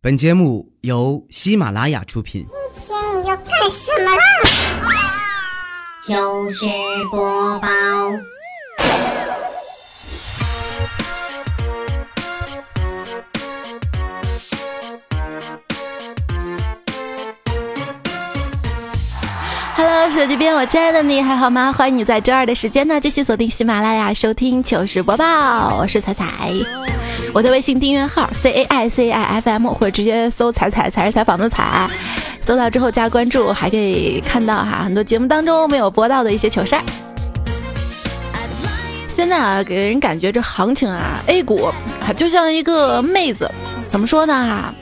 本节目由喜马拉雅出品。今天你要干什么啦？糗事播报。Hello，手机边我亲爱的你还好吗？欢迎你在周二的时间呢继续锁定喜马拉雅收听糗事播报，我是彩彩。我的微信订阅号 C A I C I F M 或者直接搜“彩彩才是采访的彩”，搜到之后加关注，还可以看到哈很多节目当中没有播到的一些糗事儿。现在啊，给人感觉这行情啊，A 股就像一个妹子，怎么说呢哈？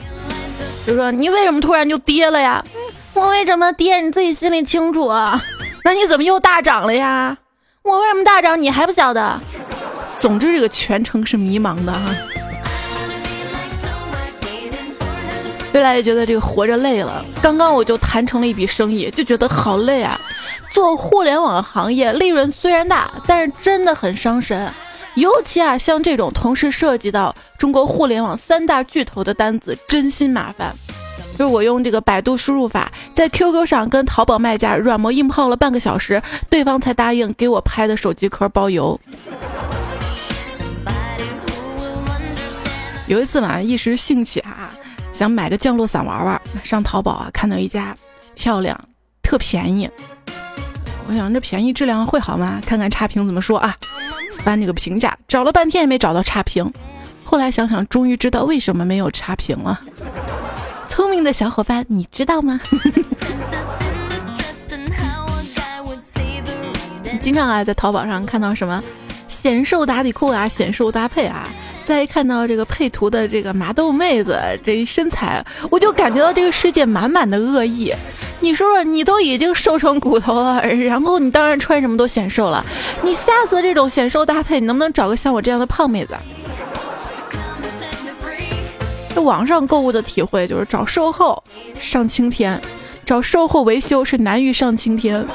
就说你为什么突然就跌了呀？我为什么跌？你自己心里清楚啊。那你怎么又大涨了呀？我为什么大涨？你还不晓得？总之，这个全程是迷茫的哈。越来越觉得这个活着累了。刚刚我就谈成了一笔生意，就觉得好累啊。做互联网行业，利润虽然大，但是真的很伤神。尤其啊，像这种同时涉及到中国互联网三大巨头的单子，真心麻烦。就是我用这个百度输入法，在 QQ 上跟淘宝卖家软磨硬泡了半个小时，对方才答应给我拍的手机壳包邮。有一次嘛，一时兴起啊，想买个降落伞玩玩，上淘宝啊，看到一家漂亮、特便宜。我想这便宜质量会好吗？看看差评怎么说啊？翻这个评价，找了半天也没找到差评。后来想想，终于知道为什么没有差评了。聪明的小伙伴，你知道吗？经常啊，在淘宝上看到什么显瘦打底裤啊，显瘦搭配啊，再一看到这个配图的这个麻豆妹子这一身材，我就感觉到这个世界满满的恶意。你说说，你都已经瘦成骨头了，然后你当然穿什么都显瘦了。你下次这种显瘦搭配，你能不能找个像我这样的胖妹子？这网上购物的体会就是找售后上青天，找售后维修是难于上青天。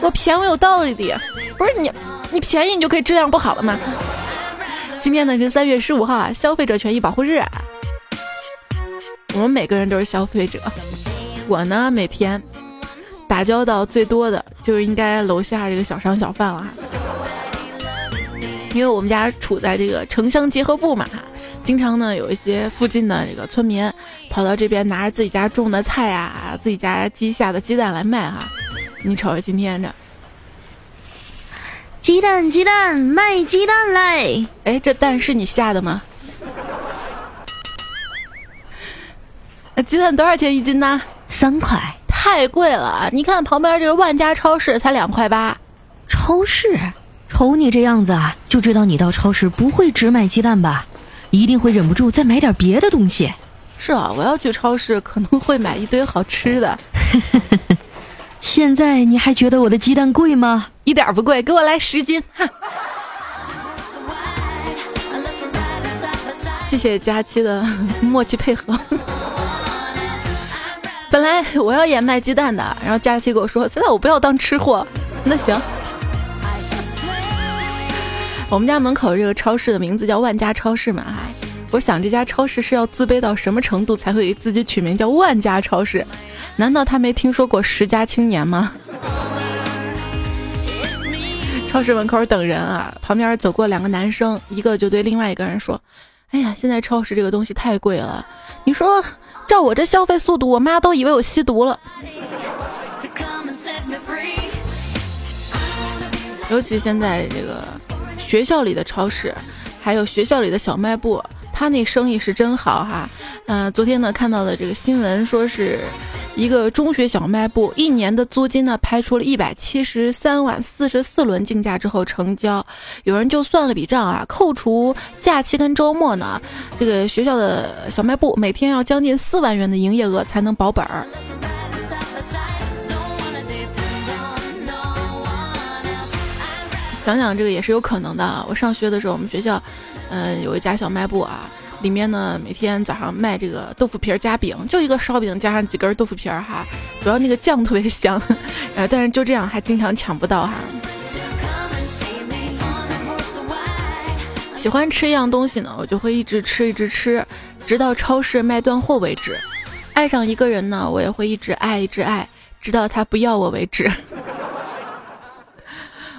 我便宜有道理的，不是你，你便宜你就可以质量不好了吗？今天呢是三月十五号啊，消费者权益保护日。我们每个人都是消费者，我呢每天打交道最多的就是应该楼下这个小商小贩了，因为我们家处在这个城乡结合部嘛，经常呢有一些附近的这个村民跑到这边拿着自己家种的菜呀，自己家鸡下的鸡蛋来卖哈。你瞅瞅今天这，鸡蛋鸡蛋卖鸡蛋嘞！哎，这蛋是你下的吗？鸡蛋多少钱一斤呢？三块，太贵了。你看旁边这个万家超市才两块八。超市，瞅你这样子啊，就知道你到超市不会只买鸡蛋吧？一定会忍不住再买点别的东西。是啊，我要去超市可能会买一堆好吃的。现在你还觉得我的鸡蛋贵吗？一点不贵，给我来十斤。哈。谢谢佳期的默契配合。本来我要演卖鸡蛋的，然后佳期跟我说：“现在我不要当吃货。”那行。我们家门口这个超市的名字叫万家超市嘛哈，我想这家超市是要自卑到什么程度才会给自己取名叫万家超市？难道他没听说过十佳青年吗？超市门口等人啊，旁边走过两个男生，一个就对另外一个人说：“哎呀，现在超市这个东西太贵了，你说照我这消费速度，我妈都以为我吸毒了。”尤其现在这个学校里的超市，还有学校里的小卖部，他那生意是真好哈。嗯，昨天呢看到的这个新闻说是。一个中学小卖部一年的租金呢，拍出了一百七十三万，四十四轮竞价之后成交。有人就算了笔账啊，扣除假期跟周末呢，这个学校的小卖部每天要将近四万元的营业额才能保本儿。想想这个也是有可能的啊。我上学的时候，我们学校，嗯，有一家小卖部啊。里面呢，每天早上卖这个豆腐皮儿夹饼，就一个烧饼加上几根豆腐皮儿哈，主要那个酱特别香，呃，但是就这样还经常抢不到哈。喜欢吃一样东西呢，我就会一直吃一直吃，直到超市卖断货为止。爱上一个人呢，我也会一直爱，一直爱，直到他不要我为止。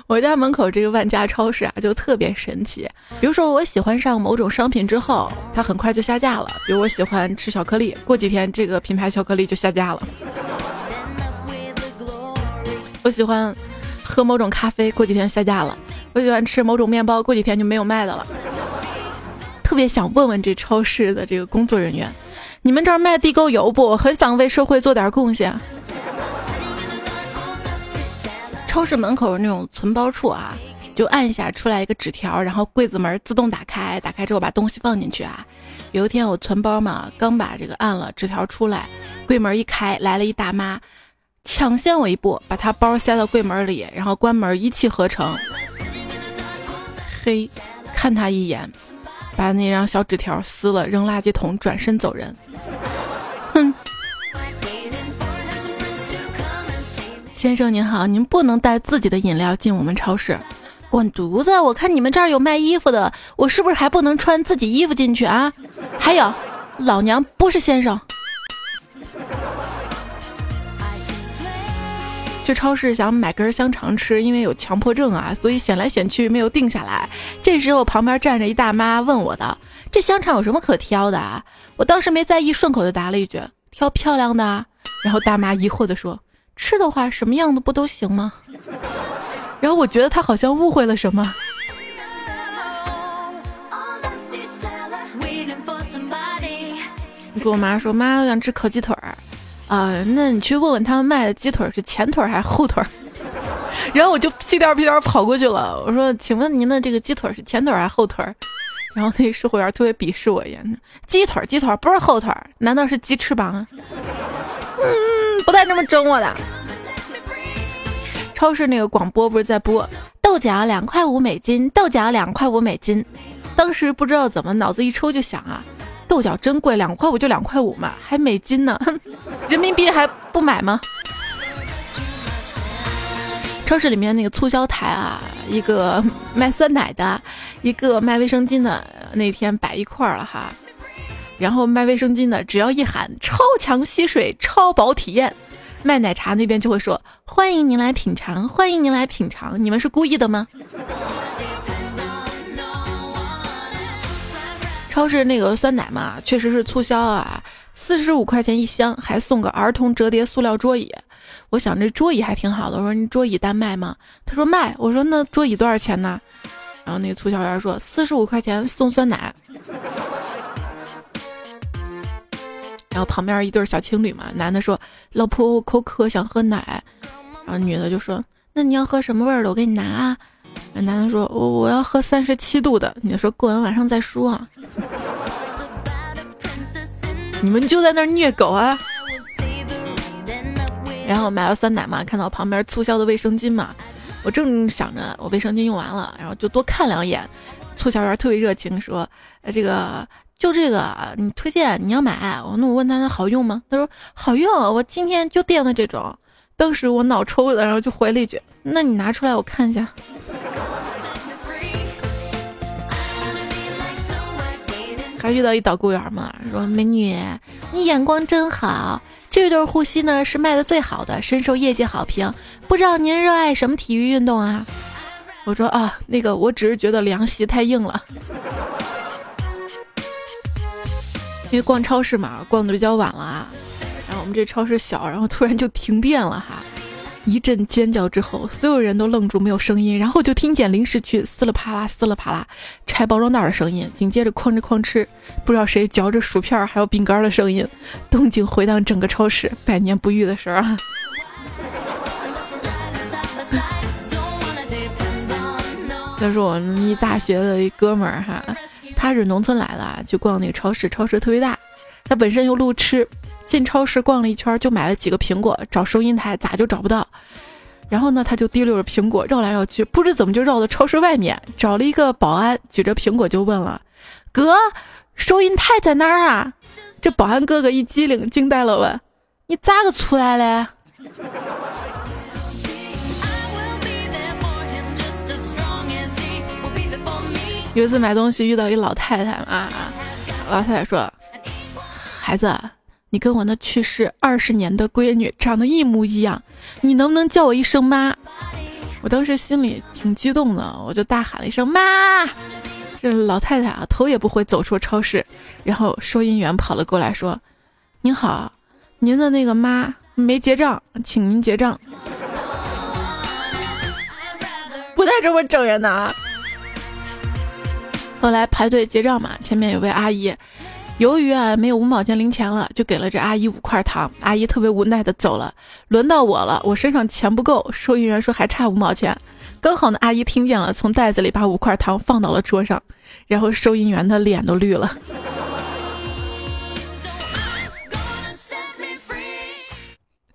我家门口这个万家超市啊，就特别神奇。比如说，我喜欢上某种商品之后，它很快就下架了。比如我喜欢吃巧克力，过几天这个品牌巧克力就下架了。我喜欢喝某种咖啡，过几天下架了。我喜欢吃某种面包，过几天就没有卖的了。特别想问问这超市的这个工作人员，你们这儿卖地沟油不？我很想为社会做点贡献。超市门口那种存包处啊，就按一下出来一个纸条，然后柜子门自动打开，打开之后把东西放进去啊。有一天我存包嘛，刚把这个按了，纸条出来，柜门一开，来了一大妈，抢先我一步，把她包塞到柜门里，然后关门一气呵成。嘿，看她一眼，把那张小纸条撕了，扔垃圾桶，转身走人。先生您好，您不能带自己的饮料进我们超市。滚犊子！我看你们这儿有卖衣服的，我是不是还不能穿自己衣服进去啊？还有，老娘不是先生。去超市想买根香肠吃，因为有强迫症啊，所以选来选去没有定下来。这时候旁边站着一大妈问我的：“这香肠有什么可挑的啊？”我当时没在意，顺口就答了一句：“挑漂亮的。”然后大妈疑惑地说。吃的话，什么样的不都行吗？然后我觉得他好像误会了什么。你跟我妈说，妈，我想吃烤鸡腿儿啊，那你去问问他们卖的鸡腿是前腿还是后腿。然后我就屁颠屁颠跑过去了，我说，请问您的这个鸡腿是前腿还是后腿？然后那售货员特别鄙视我一眼，鸡腿鸡腿不是后腿，难道是鸡翅膀？嗯。不带这么整我的。超市那个广播不是在播豆角两块五美金，豆角两块五美金。当时不知道怎么脑子一抽就想啊，豆角真贵，两块五就两块五嘛，还美金呢，人民币还不买吗？超市里面那个促销台啊，一个卖酸奶的，一个卖卫生巾的，那天摆一块了哈。然后卖卫生巾的，只要一喊“超强吸水、超薄体验”，卖奶茶那边就会说：“欢迎您来品尝，欢迎您来品尝。”你们是故意的吗？超市那个酸奶嘛，确实是促销啊，四十五块钱一箱，还送个儿童折叠塑料桌椅。我想这桌椅还挺好的，我说你桌椅单卖吗？他说卖。我说那桌椅多少钱呢？然后那个促销员说四十五块钱送酸奶。然后旁边一对小情侣嘛，男的说：“老婆，我口渴，想喝奶。”然后女的就说：“那你要喝什么味儿的？我给你拿。”啊。”男的说：“我我要喝三十七度的。”女的说：“过完晚上再说。”啊。你们就在那儿虐狗啊！然后买了酸奶嘛，看到旁边促销的卫生巾嘛，我正想着我卫生巾用完了，然后就多看两眼。促销员特别热情说：“呃，这个。”就这个，你推荐你要买，我那我问他好用吗？他说好用，我今天就垫的这种。当时我脑抽了，然后就回了一句：“那你拿出来我看一下。”还遇到一导购员嘛，说美女，你眼光真好，这对护膝呢是卖的最好的，深受业界好评。不知道您热爱什么体育运动啊？我说啊，那个我只是觉得凉席太硬了。因为逛超市嘛，逛的比较晚了啊，然后我们这超市小，然后突然就停电了哈，一阵尖叫之后，所有人都愣住，没有声音，然后就听见零食区撕了啪啦、撕了啪啦拆包装袋的声音，紧接着哐哧哐哧，不知道谁嚼着薯片还有饼干的声音，动静回荡整个超市，百年不遇的事儿啊。他说我们一大学的一哥们儿哈。他是农村来的，去逛那个超市，超市特别大。他本身又路痴，进超市逛了一圈，就买了几个苹果，找收银台咋就找不到。然后呢，他就提溜着苹果绕来绕去，不知怎么就绕到超市外面，找了一个保安，举着苹果就问了：“哥，收银台在哪儿啊？”这保安哥哥一机灵，惊呆了，问：“你咋个出来的？” 有一次买东西遇到一老太太嘛，老太太说：“孩子，你跟我那去世二十年的闺女长得一模一样，你能不能叫我一声妈？我当时心里挺激动的，我就大喊了一声妈。这老太太啊，头也不回走出超市，然后收银员跑了过来，说：“您好，您的那个妈没结账，请您结账。”不带这么整人的啊！后来排队结账嘛，前面有位阿姨，由于啊没有五毛钱零钱了，就给了这阿姨五块糖。阿姨特别无奈的走了，轮到我了，我身上钱不够，收银员说还差五毛钱。刚好呢，阿姨听见了，从袋子里把五块糖放到了桌上，然后收银员的脸都绿了。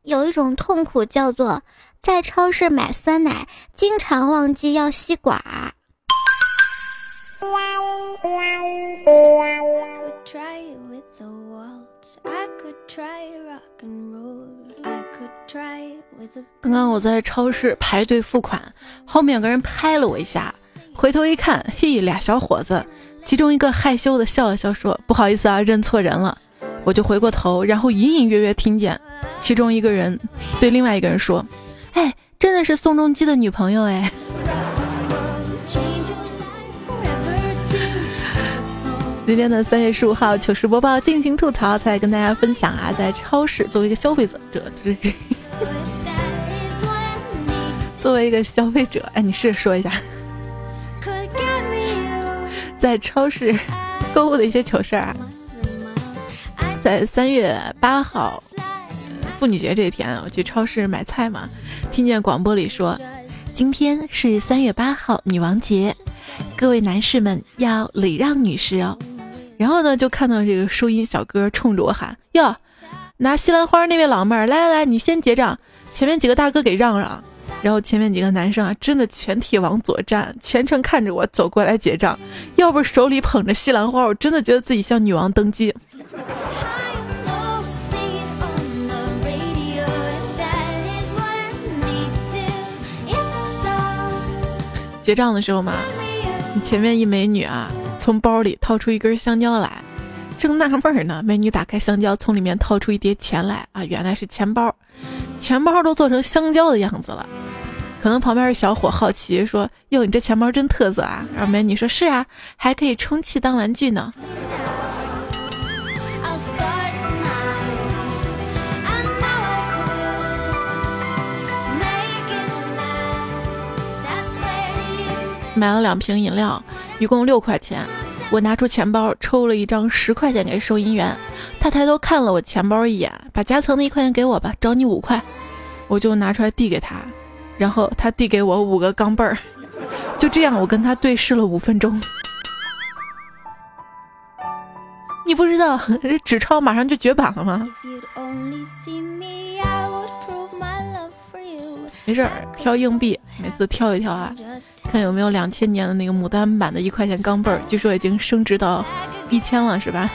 有一种痛苦叫做在超市买酸奶，经常忘记要吸管儿。刚刚我在超市排队付款，后面有个人拍了我一下，回头一看，嘿，俩小伙子，其中一个害羞的笑了笑，说：“不好意思啊，认错人了。”我就回过头，然后隐隐约约听见其中一个人对另外一个人说：“哎，真的是宋仲基的女朋友哎。”今天的三月十五号糗事播报进行吐槽，再跟大家分享啊，在超市作为一个消费者，这这 作为一个消费者，哎，你试着说一下，在超市购物的一些糗事儿啊。在三月八号妇女节这一天，我去超市买菜嘛，听见广播里说，今天是三月八号女王节，各位男士们要礼让女士哦。然后呢，就看到这个收银小哥冲着我喊：“哟，拿西兰花那位老妹儿，来来来，你先结账，前面几个大哥给让让。”然后前面几个男生啊，真的全体往左站，全程看着我走过来结账。要不是手里捧着西兰花，我真的觉得自己像女王登基。结账的时候嘛，你前面一美女啊。从包里掏出一根香蕉来，正纳闷呢，美女打开香蕉，从里面掏出一叠钱来啊，原来是钱包，钱包都做成香蕉的样子了。可能旁边的小伙好奇说：“哟，你这钱包真特色啊！”然后美女说：“是啊，还可以充气当玩具呢。”买了两瓶饮料，一共六块钱。我拿出钱包抽了一张十块钱给收银员，他抬头看了我钱包一眼，把夹层的一块钱给我吧，找你五块。我就拿出来递给他，然后他递给我五个钢镚儿。就这样，我跟他对视了五分钟。你不知道 纸钞马上就绝版了吗？没事儿，挑硬币，每次挑一挑啊，看有没有两千年的那个牡丹版的一块钱钢镚儿，据说已经升值到一千了，是吧？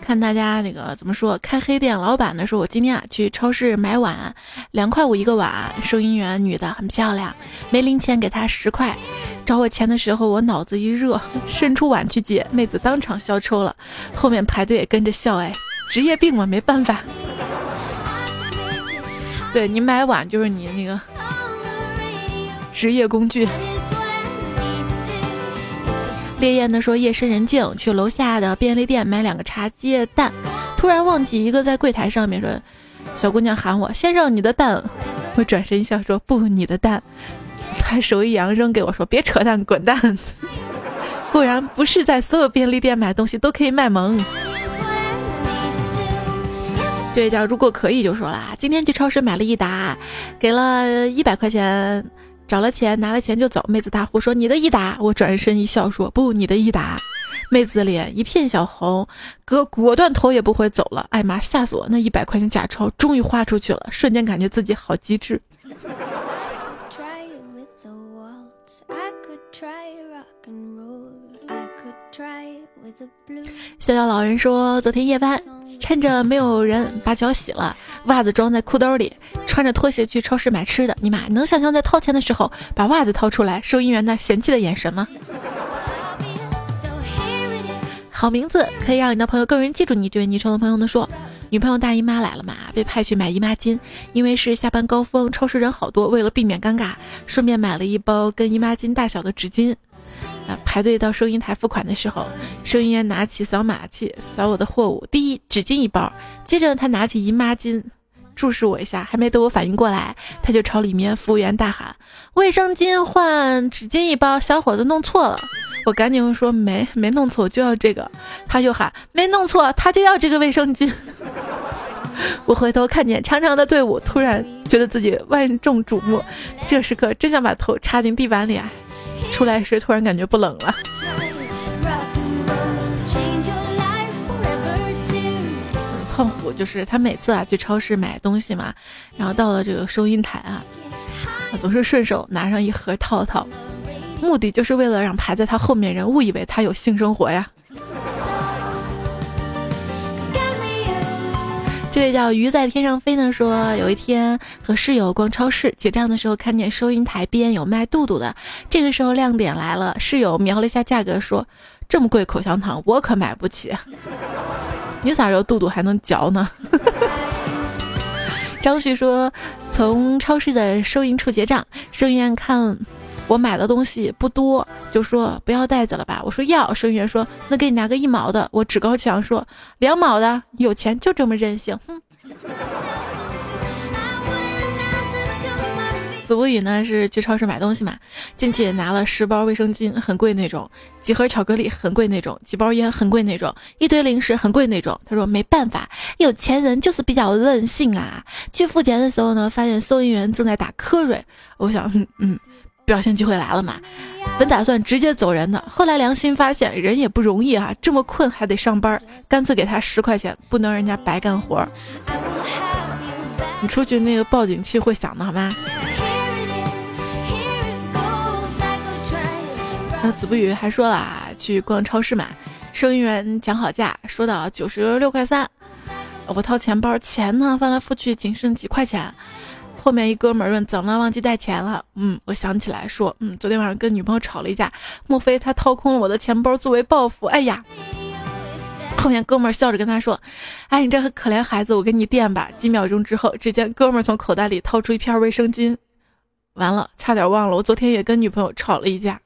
看大家那个怎么说，开黑店老板呢说，我今天啊去超市买碗，两块五一个碗，收银员女的很漂亮，没零钱给她十块，找我钱的时候我脑子一热，伸出碗去接，妹子当场笑抽了，后面排队也跟着笑，哎。职业病嘛，没办法。对你买碗就是你那个职业工具。烈焰的说夜深人静，去楼下的便利店买两个茶鸡蛋，突然忘记一个在柜台上面说，小姑娘喊我先生你的蛋，我转身一笑说不你的蛋，他手一扬扔给我说别扯淡滚蛋。果然不是在所有便利店买东西都可以卖萌。对叫如果可以就说啦，今天去超市买了一打，给了一百块钱，找了钱拿了钱就走。妹子大呼说：“你的益达！”我转身一笑说：“不，你的益达。”妹子脸一片小红，哥果断头也不回走了。哎妈，吓死我！那一百块钱假钞终于花出去了，瞬间感觉自己好机智。逍遥老人说：“昨天夜班，趁着没有人，把脚洗了，袜子装在裤兜里，穿着拖鞋去超市买吃的。你妈能想象在掏钱的时候把袜子掏出来，收银员那嫌弃的眼神吗？”好名字可以让你的朋友更容易记住你。这位昵称的朋友呢说，女朋友大姨妈来了嘛，被派去买姨妈巾，因为是下班高峰，超市人好多，为了避免尴尬，顺便买了一包跟姨妈巾大小的纸巾。啊，排队到收银台付款的时候，收银员拿起扫码器扫我的货物，第一纸巾一包，接着他拿起姨妈巾。注视我一下，还没等我反应过来，他就朝里面服务员大喊：“卫生巾换纸巾一包，小伙子弄错了。”我赶紧说：“没没弄错，就要这个。”他又喊：“没弄错，他就要这个卫生巾。”我回头看见长长的队伍，突然觉得自己万众瞩目，这时刻真想把头插进地板里啊。出来时突然感觉不冷了。痛苦就是他每次啊去超市买东西嘛，然后到了这个收银台啊，总是顺手拿上一盒套套，目的就是为了让排在他后面人误以为他有性生活呀。这位叫鱼在天上飞呢说，有一天和室友逛超市结账的时候，看见收银台边有卖肚肚的，这个时候亮点来了，室友瞄了一下价格说：“这么贵口香糖我可买不起。”你啥时候肚肚还能嚼呢？张旭说，从超市的收银处结账，收银员看我买的东西不多，就说不要袋子了吧。我说要，收银员说那给你拿个一毛的。我趾高气扬说两毛的，有钱就这么任性，哼。子无语呢是去超市买东西嘛，进去拿了十包卫生巾，很贵那种；几盒巧克力，很贵那种；几包烟，很贵那种；一堆零食，很贵那种。他说没办法，有钱人就是比较任性啊。去付钱的时候呢，发现收银员正在打瞌睡，我想，嗯嗯，表现机会来了嘛。本打算直接走人的，后来良心发现，人也不容易啊，这么困还得上班，干脆给他十块钱，不能人家白干活。你出去那个报警器会响的好吗？那子不语还说了啊，去逛超市嘛，收银员讲好价，说到九十六块三，我掏钱包，钱呢翻来覆去仅剩几块钱。后面一哥们问怎么了，忘记带钱了？嗯，我想起来说，嗯，昨天晚上跟女朋友吵了一架，莫非他掏空了我的钱包作为报复？哎呀！后面哥们笑着跟他说，哎，你这个可怜孩子，我给你垫吧。几秒钟之后，只见哥们从口袋里掏出一片卫生巾，完了，差点忘了，我昨天也跟女朋友吵了一架。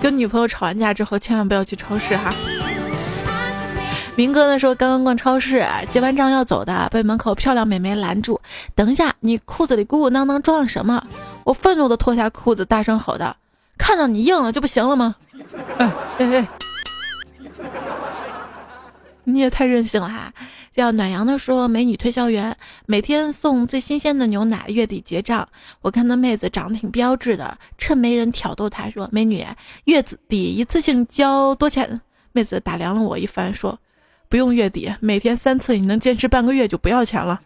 跟女朋友吵完架之后，千万不要去超市哈。明哥呢说，刚刚逛超市，结完账要走的，被门口漂亮美眉拦住。等一下，你裤子里鼓鼓囊囊装了什么？我愤怒的脱下裤子，大声吼道：“看到你硬了就不行了吗？”哎哎哎！你也太任性了哈！叫暖阳的说，美女推销员每天送最新鲜的牛奶，月底结账。我看那妹子长得挺标致的，趁没人挑逗她说：“美女，月底一次性交多钱？”妹子打量了我一番说：“不用月底，每天三次，你能坚持半个月就不要钱了。”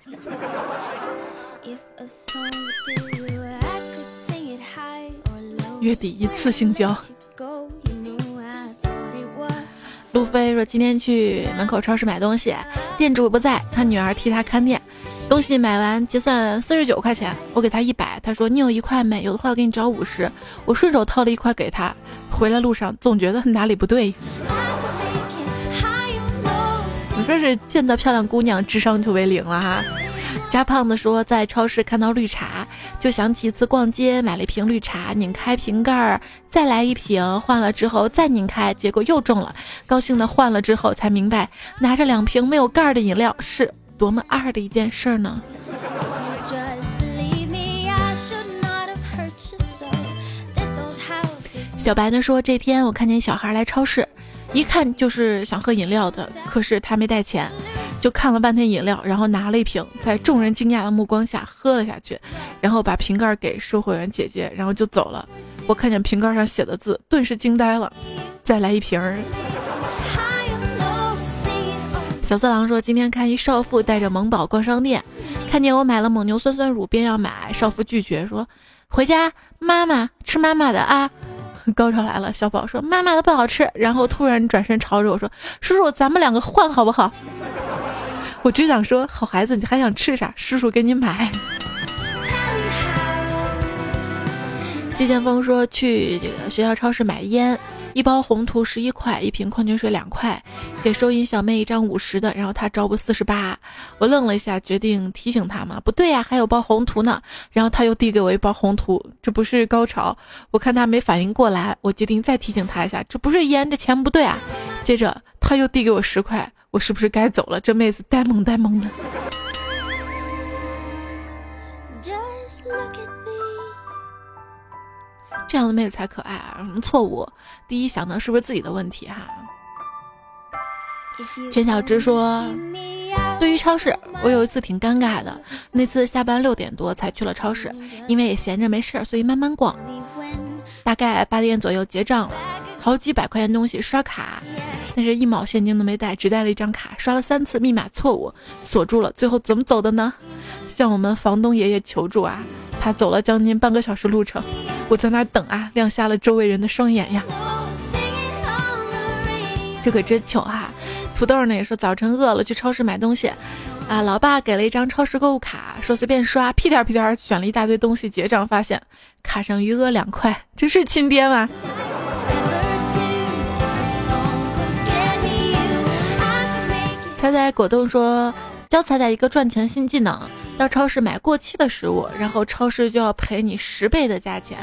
月底一次性交。路飞说：“今天去门口超市买东西，店主不在，他女儿替他看店。东西买完结算四十九块钱，我给他一百。他说你有一块没？有的话我给你找五十。我顺手掏了一块给他。回来路上总觉得哪里不对。你说是见到漂亮姑娘智商就为零了哈。”加胖子说，在超市看到绿茶，就想起一次逛街买了一瓶绿茶，拧开瓶盖儿，再来一瓶，换了之后再拧开，结果又中了。高兴的换了之后才明白，拿着两瓶没有盖儿的饮料是多么二的一件事呢。小白呢说，这天我看见小孩来超市，一看就是想喝饮料的，可是他没带钱。就看了半天饮料，然后拿了一瓶，在众人惊讶的目光下喝了下去，然后把瓶盖给售货员姐姐，然后就走了。我看见瓶盖上写的字，顿时惊呆了。再来一瓶儿。小色狼说，今天看一少妇带着萌宝逛商店，看见我买了蒙牛酸酸乳，便要买，少妇拒绝说，回家妈妈吃妈妈的啊。高潮来了，小宝说妈妈的不好吃，然后突然转身朝着我说，叔叔咱们两个换好不好？我只想说，好孩子，你还想吃啥？叔叔给你买。季剑锋说去这个学校超市买烟，一包红图十一块，一瓶矿泉水两块，给收银小妹一张五十的，然后她招不四十八。我愣了一下，决定提醒她嘛，不对呀，还有包红图呢。然后她又递给我一包红图，这不是高潮？我看她没反应过来，我决定再提醒她一下，这不是烟，这钱不对啊。接着她又递给我十块，我是不是该走了？这妹子呆萌呆萌的。这样的妹子才可爱啊！什么错误？第一想到是不是自己的问题哈？全小直说，对于超市，我有一次挺尴尬的。那次下班六点多才去了超市，因为也闲着没事儿，所以慢慢逛。大概八点左右结账了，好几百块钱东西刷卡，但是一毛现金都没带，只带了一张卡，刷了三次，密码错误，锁住了。最后怎么走的呢？向我们房东爷爷求助啊！他走了将近半个小时路程，我在那等啊，亮瞎了周围人的双眼呀。这可真糗哈！土豆呢也说早晨饿了去超市买东西，啊，老爸给了一张超市购物卡，说随便刷，屁颠屁颠选了一大堆东西，结账发现卡上余额两块，这是亲爹吗？彩彩果冻说教彩彩一个赚钱新技能。到超市买过期的食物，然后超市就要赔你十倍的价钱，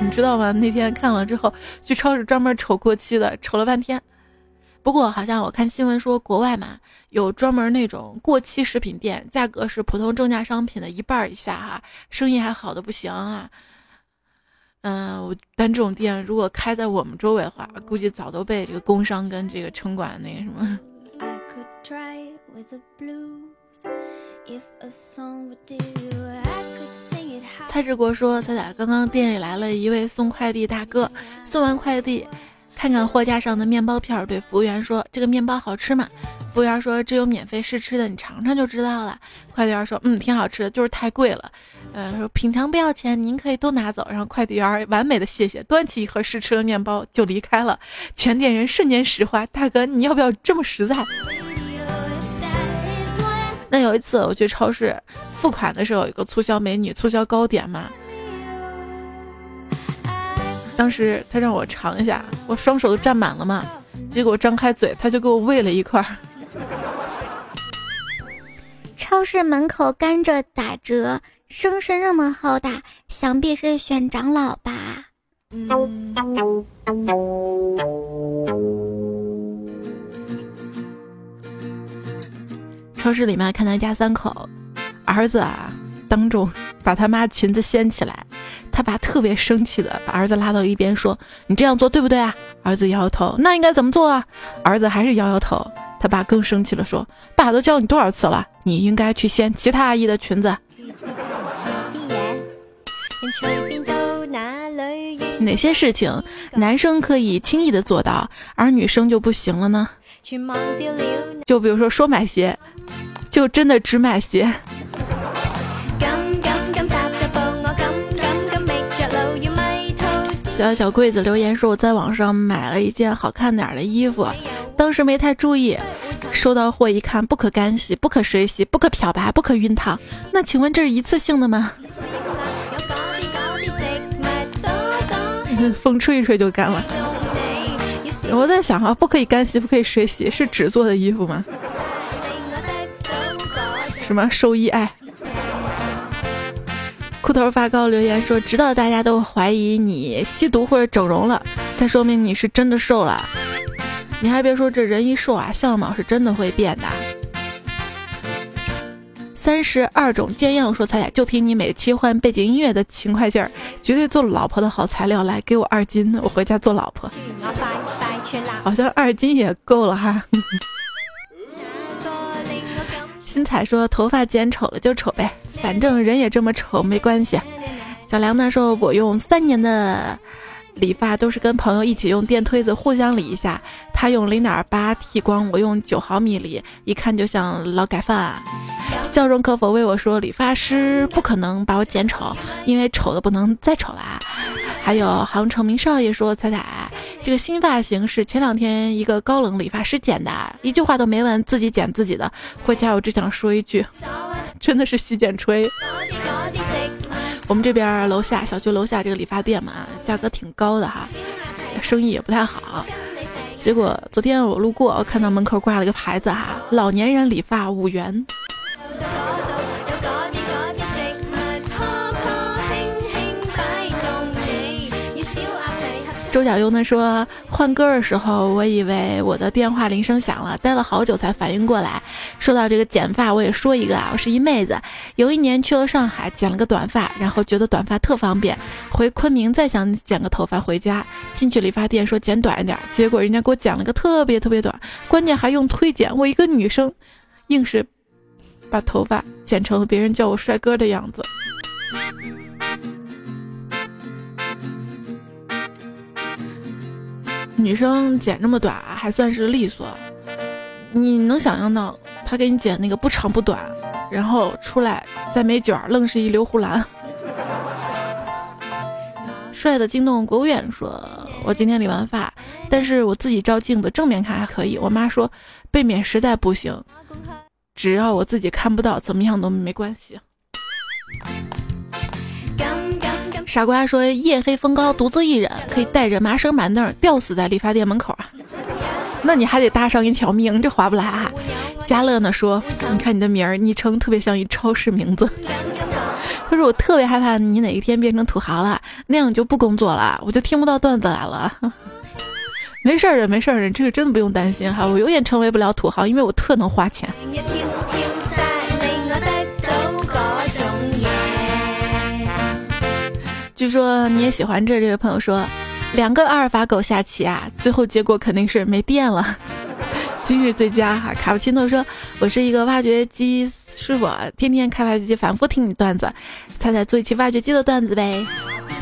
你知道吗？那天看了之后，去超市专门瞅过期的，瞅了半天。不过好像我看新闻说，国外嘛有专门那种过期食品店，价格是普通正价商品的一半以下，哈，生意还好的不行啊。嗯，我但这种店如果开在我们周围的话，估计早都被这个工商跟这个城管那个什么。蔡志国说：“彩彩，刚刚店里来了一位送快递大哥，送完快递，看看货架上的面包片，对服务员说：‘这个面包好吃吗？’服务员说：‘这有免费试吃的，你尝尝就知道了。’快递员说：‘嗯，挺好吃的，就是太贵了。’呃，说品尝不要钱，您可以都拿走。然后快递员完美的谢谢，端起一盒试吃的面包就离开了。全店人瞬间石化，大哥，你要不要这么实在？”那有一次我去超市付款的时候，有一个促销美女促销糕点嘛，当时她让我尝一下，我双手都占满了嘛，结果张开嘴，她就给我喂了一块。超市门口甘蔗打折，声势那么浩大，想必是选长老吧。超市里面看到一家三口，儿子啊当众把他妈裙子掀起来，他爸特别生气的把儿子拉到一边说：“你这样做对不对啊？”儿子摇摇头：“那应该怎么做啊？”儿子还是摇摇头。他爸更生气了，说：“爸都教你多少次了？你应该去掀其他阿姨的裙子。”哪些事情男生可以轻易的做到，而女生就不行了呢？就比如说说买鞋。就真的只买鞋。小小柜子留言说：“我在网上买了一件好看点的衣服，当时没太注意，收到货一看，不可干洗、不可水洗、不可漂白、不可熨烫。那请问这是一次性的吗？” 风吹一吹就干了。我在想啊，不可以干洗、不可以水洗，是纸做的衣服吗？什么兽医爱？裤头发高留言说，直到大家都怀疑你吸毒或者整容了，才说明你是真的瘦了。你还别说，这人一瘦啊，相貌是真的会变的。三十二种煎样说彩彩，就凭你每期换背景音乐的勤快劲儿，绝对做老婆的好材料。来，给我二斤，我回家做老婆。好像二斤也够了哈。新彩说：“头发剪丑了就丑呗，反正人也这么丑，没关系。”小梁呢说：“我用三年的理发都是跟朋友一起用电推子互相理一下，他用零点八剃光，我用九毫米理，一看就像劳改犯。”笑容可否为我说：“理发师不可能把我剪丑，因为丑的不能再丑了。”还有杭城明少爷说：“彩彩。”这个新发型是前两天一个高冷理发师剪的，一句话都没问，自己剪自己的。回家我只想说一句，真的是洗剪吹。我们这边楼下小区楼下这个理发店嘛，价格挺高的哈，生意也不太好。结果昨天我路过，我看到门口挂了个牌子哈，老年人理发五元。周小优呢说换歌的时候，我以为我的电话铃声响了，待了好久才反应过来。说到这个剪发，我也说一个啊，我是一妹子，有一年去了上海，剪了个短发，然后觉得短发特方便，回昆明再想剪个头发回家，进去理发店说剪短一点，结果人家给我剪了个特别特别短，关键还用推剪，我一个女生，硬是把头发剪成了别人叫我帅哥的样子。女生剪这么短还算是利索，你能想象到他给你剪那个不长不短，然后出来再没卷儿，愣是一留胡兰。帅的惊动国务院说：“我今天理完发，但是我自己照镜子正面看还可以。我妈说背面实在不行，只要我自己看不到，怎么样都没关系。”傻瓜说：“夜黑风高，独自一人，可以带着麻绳板凳吊死在理发店门口啊！那你还得搭上一条命，这划不来啊！”嘉乐呢说：“你看你的名儿昵称特别像一超市名字。”他说：“我特别害怕你哪一天变成土豪了，那样就不工作了，我就听不到段子来了。”没事儿的，没事儿的，这个真的不用担心哈，我永远成为不了土豪，因为我特能花钱。据说你也喜欢这这位朋友说，两个阿尔法狗下棋啊，最后结果肯定是没电了。今日最佳哈，卡布奇诺说，我是一个挖掘机师傅，天天开挖掘机，反复听你段子，猜猜做一期挖掘机的段子呗。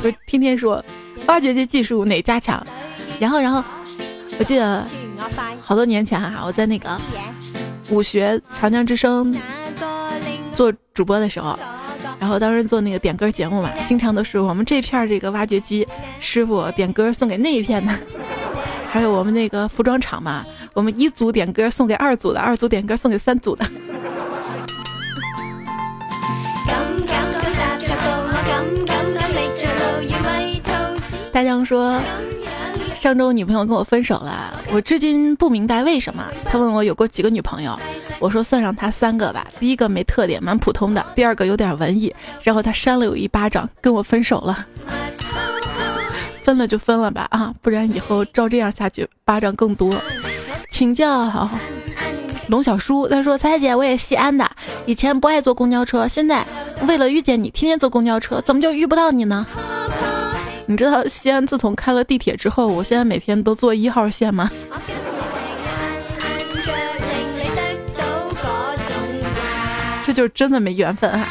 不是天天说挖掘机技术哪家强，然后然后我记得好多年前哈，我在那个武学长江之声做主播的时候。然后当时做那个点歌节目嘛，经常都是我们这片这个挖掘机师傅点歌送给那一片的，还有我们那个服装厂嘛，我们一组点歌送给二组的，二组点歌送给三组的。大江说。上周女朋友跟我分手了，我至今不明白为什么。他问我有过几个女朋友，我说算上他三个吧。第一个没特点，蛮普通的；第二个有点文艺，然后他扇了我一巴掌，跟我分手了。分了就分了吧啊，不然以后照这样下去，巴掌更多。请教龙小叔，他说：“彩姐，我也西安的，以前不爱坐公交车，现在为了遇见你，天天坐公交车，怎么就遇不到你呢？”你知道西安自从开了地铁之后，我现在每天都坐一号线吗？这就是真的没缘分啊！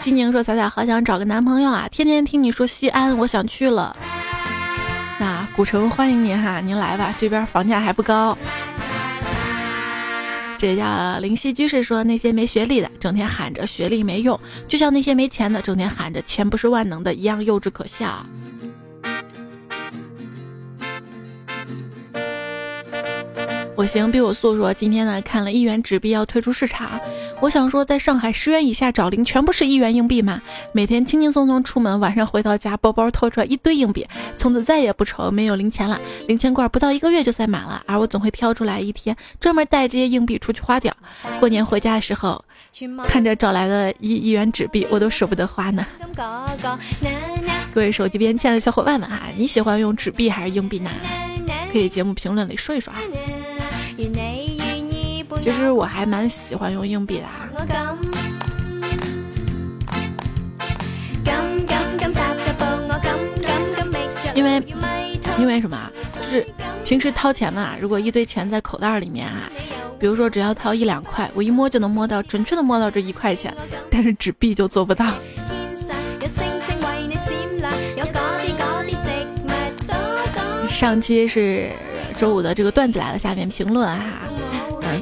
西宁说：“彩彩好想找个男朋友啊，天天听你说西安，我想去了。那古城欢迎您哈，您来吧，这边房价还不高。”这叫灵犀居士说：“那些没学历的，整天喊着学历没用，就像那些没钱的，整天喊着钱不是万能的一样幼稚可笑。”我行比我素说，今天呢看了一元纸币要退出市场，我想说，在上海十元以下找零全部是一元硬币嘛，每天轻轻松松出门，晚上回到家，包包掏出来一堆硬币，从此再也不愁没有零钱了。零钱罐不到一个月就塞满了，而我总会挑出来一天，专门带这些硬币出去花掉。过年回家的时候，看着找来的一一元纸币，我都舍不得花呢。各位手机边亲爱的小伙伴们啊，你喜欢用纸币还是硬币呢？可以节目评论里说一说啊。其实我还蛮喜欢用硬币的哈，因为因为什么啊？就是平时掏钱嘛，如果一堆钱在口袋里面啊，比如说只要掏一两块，我一摸就能摸到，准确的摸到这一块钱，但是纸币就做不到。上期是。周五的这个段子来了，下面评论哈，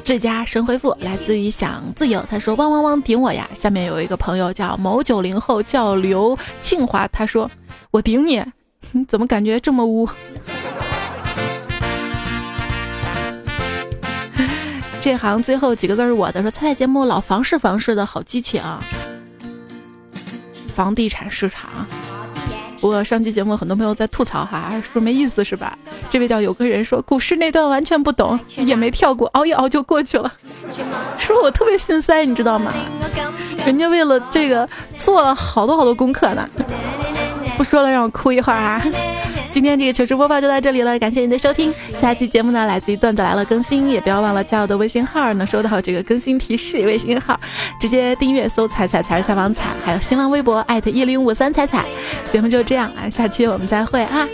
最佳神回复来自于想自由，他说汪汪汪顶我呀。下面有一个朋友叫某九零后，叫刘庆华，他说我顶你，怎么感觉这么污？这行最后几个字是我的，说猜猜节目老房事房事的好激情，房地产市场。不过上期节目很多朋友在吐槽哈，说没意思是吧？这位叫有个人说股市那段完全不懂，也没跳过，熬一熬就过去了。说我特别心塞，你知道吗？人家为了这个做了好多好多功课呢。不说了，让我哭一会儿啊！今天这个糗事播报就到这里了，感谢您的收听。下期节目呢，来自于段子来了更新，也不要忘了加我的微信号，能收到这个更新提示。微信号直接订阅搜“彩彩才是采访彩”，还有新浪微博艾特一零五三彩彩。节目就这样啊，下期我们再会啊！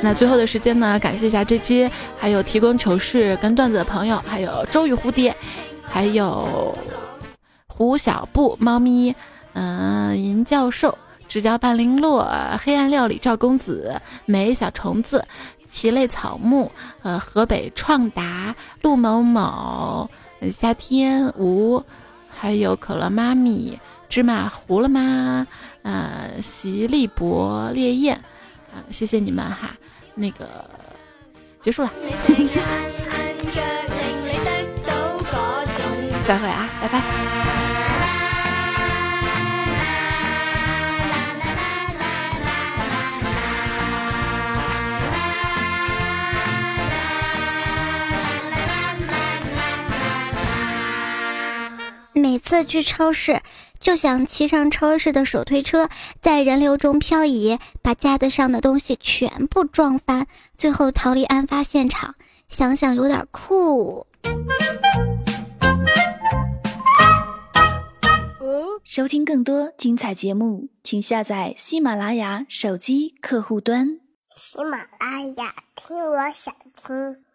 那最后的时间呢，感谢一下这期还有提供糗事跟段子的朋友，还有周雨蝴蝶，还有胡小布猫咪，嗯，银教授。直角半零落，黑暗料理赵公子，美小虫子，奇类草木，呃，河北创达陆某某，夏天吴，还有可乐妈咪，芝麻糊了吗？呃，席立博烈焰，啊，谢谢你们哈，那个结束了，再会啊，拜拜。次去超市，就想骑上超市的手推车，在人流中漂移，把架子上的东西全部撞翻，最后逃离案发现场。想想有点酷。收听更多精彩节目，请下载喜马拉雅手机客户端。喜马拉雅，听我想听。